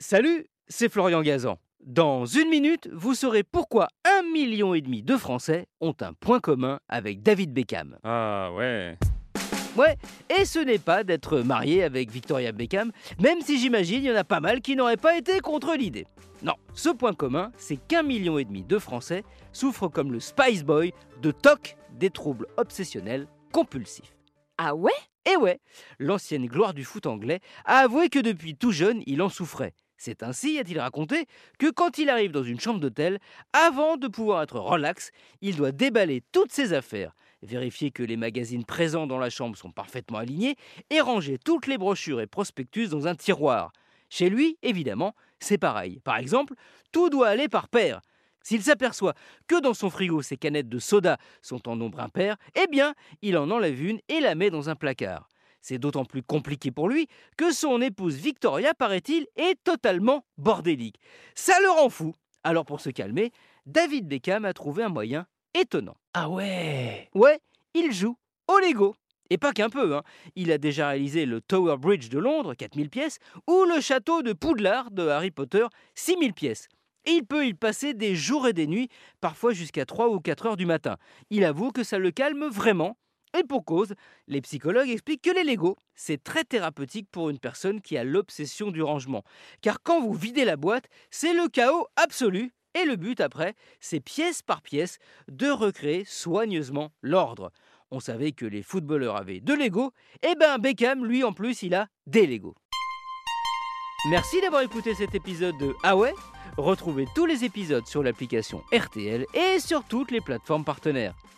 Salut, c'est Florian Gazan. Dans une minute, vous saurez pourquoi un million et demi de Français ont un point commun avec David Beckham. Ah ouais. Ouais, et ce n'est pas d'être marié avec Victoria Beckham, même si j'imagine il y en a pas mal qui n'auraient pas été contre l'idée. Non, ce point commun, c'est qu'un million et demi de Français souffrent comme le Spice Boy de TOC, des troubles obsessionnels compulsifs. Ah ouais? Et ouais, l'ancienne gloire du foot anglais a avoué que depuis tout jeune, il en souffrait. C'est ainsi, a-t-il raconté, que quand il arrive dans une chambre d'hôtel, avant de pouvoir être relax, il doit déballer toutes ses affaires, vérifier que les magazines présents dans la chambre sont parfaitement alignés et ranger toutes les brochures et prospectus dans un tiroir. Chez lui, évidemment, c'est pareil. Par exemple, tout doit aller par paire. S'il s'aperçoit que dans son frigo ses canettes de soda sont en nombre impair, eh bien, il en enlève une et la met dans un placard. C'est d'autant plus compliqué pour lui que son épouse Victoria, paraît-il, est totalement bordélique. Ça le rend fou. Alors pour se calmer, David Beckham a trouvé un moyen étonnant. Ah ouais. Ouais, il joue au Lego. Et pas qu'un peu, hein. il a déjà réalisé le Tower Bridge de Londres, 4000 pièces, ou le château de Poudlard de Harry Potter, 6000 pièces. Et il peut y passer des jours et des nuits, parfois jusqu'à 3 ou 4 heures du matin. Il avoue que ça le calme vraiment. Et pour cause, les psychologues expliquent que les Lego, c'est très thérapeutique pour une personne qui a l'obsession du rangement. Car quand vous videz la boîte, c'est le chaos absolu. Et le but après, c'est pièce par pièce de recréer soigneusement l'ordre. On savait que les footballeurs avaient de Lego, et ben Beckham, lui en plus, il a des Lego. Merci d'avoir écouté cet épisode de Ah Retrouvez tous les épisodes sur l'application RTL et sur toutes les plateformes partenaires.